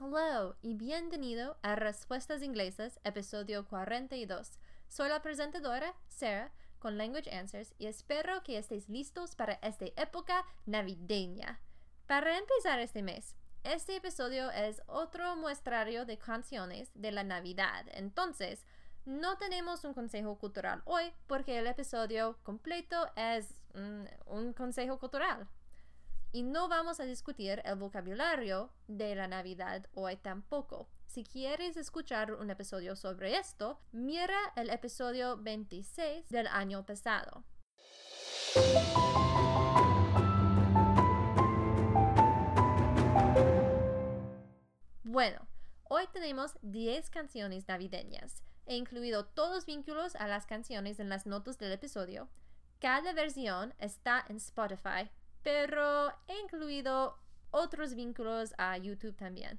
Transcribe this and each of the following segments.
Hello y bienvenido a Respuestas Inglesas, episodio 42. Soy la presentadora, Sarah, con Language Answers y espero que estéis listos para esta época navideña. Para empezar este mes, este episodio es otro muestrario de canciones de la Navidad, entonces no tenemos un consejo cultural hoy porque el episodio completo es mm, un consejo cultural. Y no vamos a discutir el vocabulario de la Navidad hoy tampoco. Si quieres escuchar un episodio sobre esto, mira el episodio 26 del año pasado. Bueno, hoy tenemos 10 canciones navideñas. He incluido todos los vínculos a las canciones en las notas del episodio. Cada versión está en Spotify pero he incluido otros vínculos a YouTube también.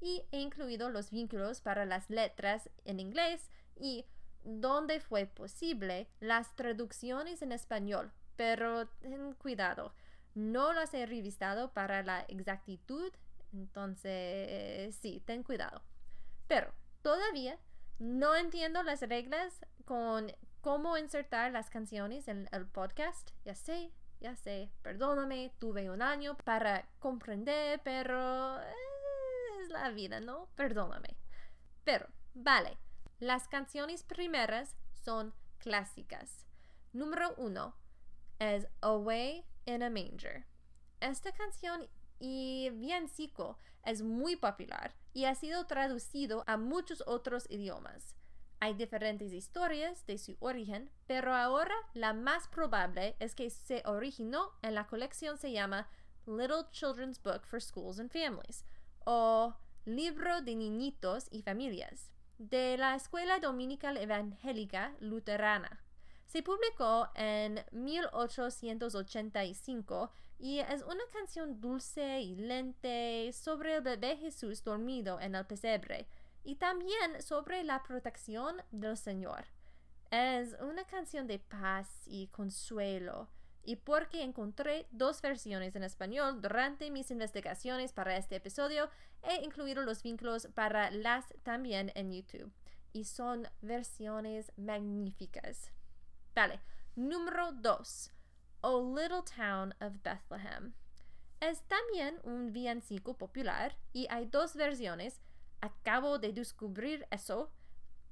Y he incluido los vínculos para las letras en inglés y, donde fue posible, las traducciones en español. Pero ten cuidado, no las he revisado para la exactitud, entonces sí, ten cuidado. Pero todavía no entiendo las reglas con cómo insertar las canciones en el podcast. Ya sé, ya sé, perdóname, tuve un año para comprender, pero es la vida, ¿no? Perdóname. Pero, vale, las canciones primeras son clásicas. Número uno es Away in a Manger. Esta canción y villancico es muy popular y ha sido traducido a muchos otros idiomas. Hay diferentes historias de su origen, pero ahora la más probable es que se originó en la colección se llama Little Children's Book for Schools and Families o Libro de Niñitos y Familias de la Escuela Dominical Evangélica Luterana. Se publicó en 1885 y es una canción dulce y lente sobre el bebé Jesús dormido en el pesebre y también sobre la protección del Señor. Es una canción de paz y consuelo, y porque encontré dos versiones en español durante mis investigaciones para este episodio, he incluido los vínculos para las también en YouTube, y son versiones magníficas. Vale, número 2. O Little Town of Bethlehem. Es también un villancico popular y hay dos versiones acabo de descubrir eso,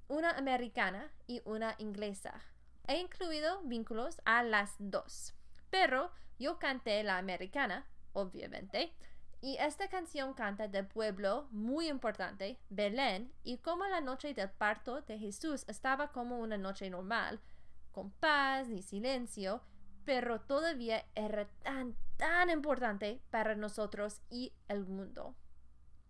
una americana y una inglesa. He incluido vínculos a las dos, pero yo canté la americana, obviamente, y esta canción canta del pueblo muy importante, Belén, y cómo la noche del parto de Jesús estaba como una noche normal, con paz y silencio, pero todavía era tan, tan importante para nosotros y el mundo.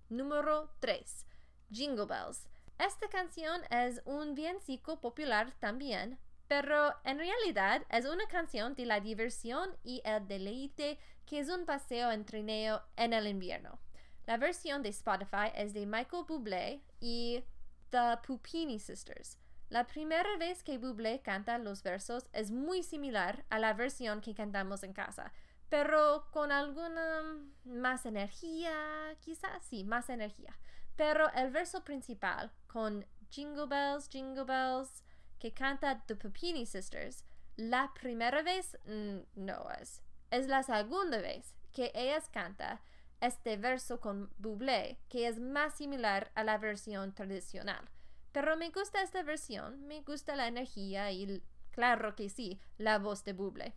Número 3. Jingle Bells. Esta canción es un villancico popular también, pero en realidad es una canción de la diversión y el deleite que es un paseo en trineo en el invierno. La versión de Spotify es de Michael Bublé y The Pupini Sisters. La primera vez que Bublé canta los versos es muy similar a la versión que cantamos en casa, pero con alguna más energía, quizás sí, más energía. Pero el verso principal, con Jingle Bells, Jingle Bells, que canta The Pupini Sisters, la primera vez mm, no es. Es la segunda vez que ellas canta este verso con Bublé, que es más similar a la versión tradicional. Pero me gusta esta versión, me gusta la energía y, claro que sí, la voz de Bublé.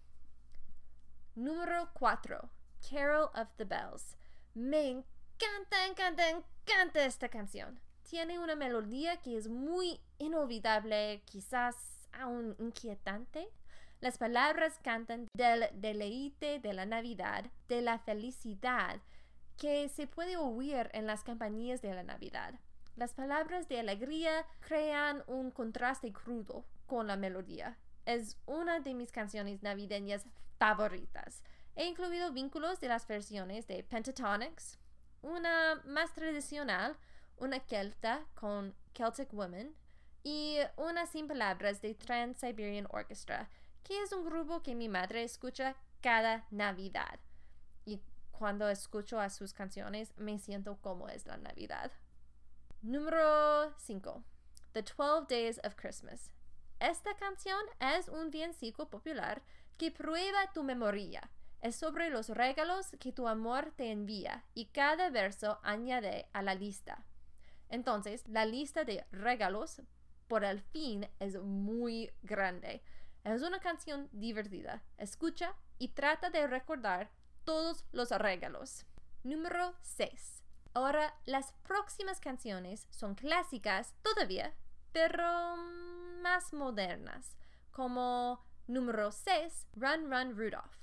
Número 4. Carol of the Bells. Me encanta, encanta, encanta esta canción. Tiene una melodía que es muy inolvidable, quizás aún inquietante. Las palabras cantan del deleite de la Navidad, de la felicidad que se puede oír en las campañas de la Navidad. Las palabras de alegría crean un contraste crudo con la melodía es una de mis canciones navideñas favoritas. He incluido vínculos de las versiones de Pentatonics, una más tradicional, una celta con Celtic Women y una sin palabras de Trans-Siberian Orchestra, que es un grupo que mi madre escucha cada Navidad. Y cuando escucho a sus canciones me siento como es la Navidad. Número 5. The 12 Days of Christmas. Esta canción es un villancico popular que prueba tu memoria. Es sobre los regalos que tu amor te envía y cada verso añade a la lista. Entonces, la lista de regalos por el fin es muy grande. Es una canción divertida. Escucha y trata de recordar todos los regalos. Número 6. Ahora, las próximas canciones son clásicas todavía, pero más modernas, como número 6, Run Run Rudolph.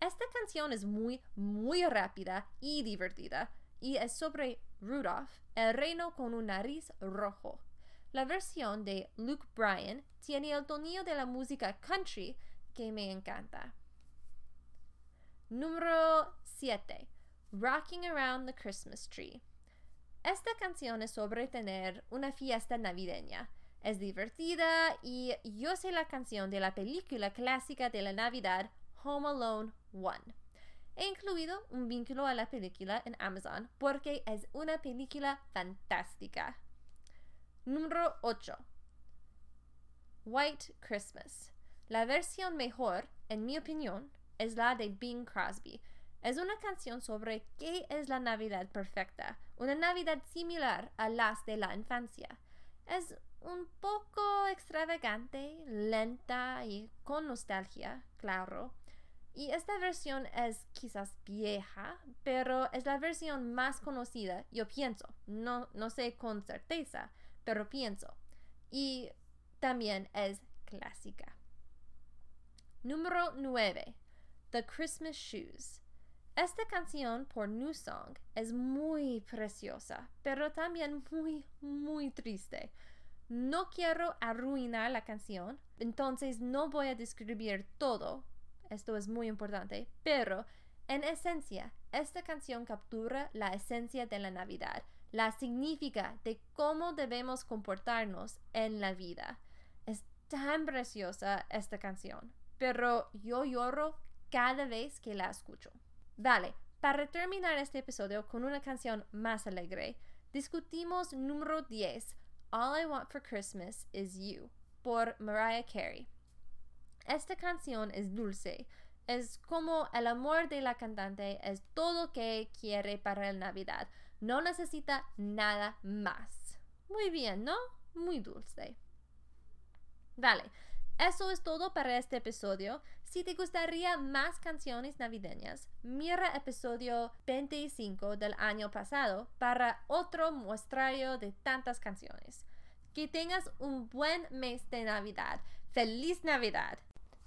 Esta canción es muy, muy rápida y divertida y es sobre Rudolph, el reino con un nariz rojo. La versión de Luke Bryan tiene el tonillo de la música country que me encanta. Número 7. Rocking Around the Christmas Tree. Esta canción es sobre tener una fiesta navideña. Es divertida y yo sé la canción de la película clásica de la Navidad Home Alone 1. He incluido un vínculo a la película en Amazon porque es una película fantástica. Número 8. White Christmas. La versión mejor, en mi opinión, es la de Bing Crosby. Es una canción sobre qué es la Navidad perfecta, una Navidad similar a las de la infancia. Es un poco extravagante, lenta y con nostalgia, claro. Y esta versión es quizás vieja, pero es la versión más conocida, yo pienso. No, no sé con certeza, pero pienso. Y también es clásica. Número 9. The Christmas Shoes. Esta canción por New Song es muy preciosa, pero también muy, muy triste. No quiero arruinar la canción, entonces no voy a describir todo. Esto es muy importante, pero en esencia, esta canción captura la esencia de la Navidad, la significa de cómo debemos comportarnos en la vida. Es tan preciosa esta canción, pero yo lloro cada vez que la escucho. Vale, para terminar este episodio con una canción más alegre, discutimos número 10, All I Want for Christmas Is You, por Mariah Carey. Esta canción es dulce, es como el amor de la cantante es todo que quiere para la Navidad, no necesita nada más. Muy bien, ¿no? Muy dulce. Vale, eso es todo para este episodio. Si te gustaría más canciones navideñas, mira episodio 25 del año pasado para otro muestrario de tantas canciones. Que tengas un buen mes de Navidad. ¡Feliz Navidad!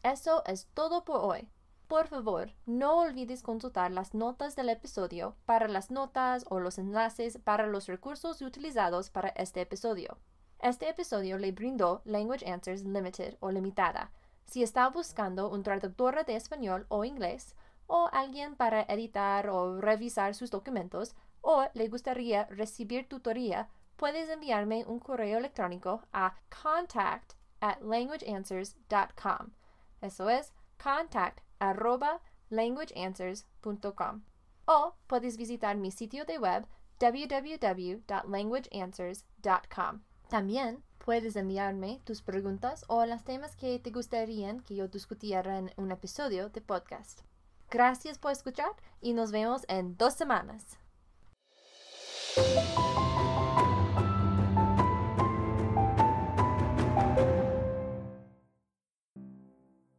Eso es todo por hoy. Por favor, no olvides consultar las notas del episodio para las notas o los enlaces para los recursos utilizados para este episodio. Este episodio le brindó Language Answers Limited o Limitada. Si está buscando un traductor de español o inglés, o alguien para editar o revisar sus documentos, o le gustaría recibir tutoría, puedes enviarme un correo electrónico a contact at languageanswers.com. Eso es contact arroba languageanswers.com. O puedes visitar mi sitio de web www.languageanswers.com. También puedes enviarme tus preguntas o los temas que te gustarían que yo discutiera en un episodio de podcast. Gracias por escuchar y nos vemos en dos semanas.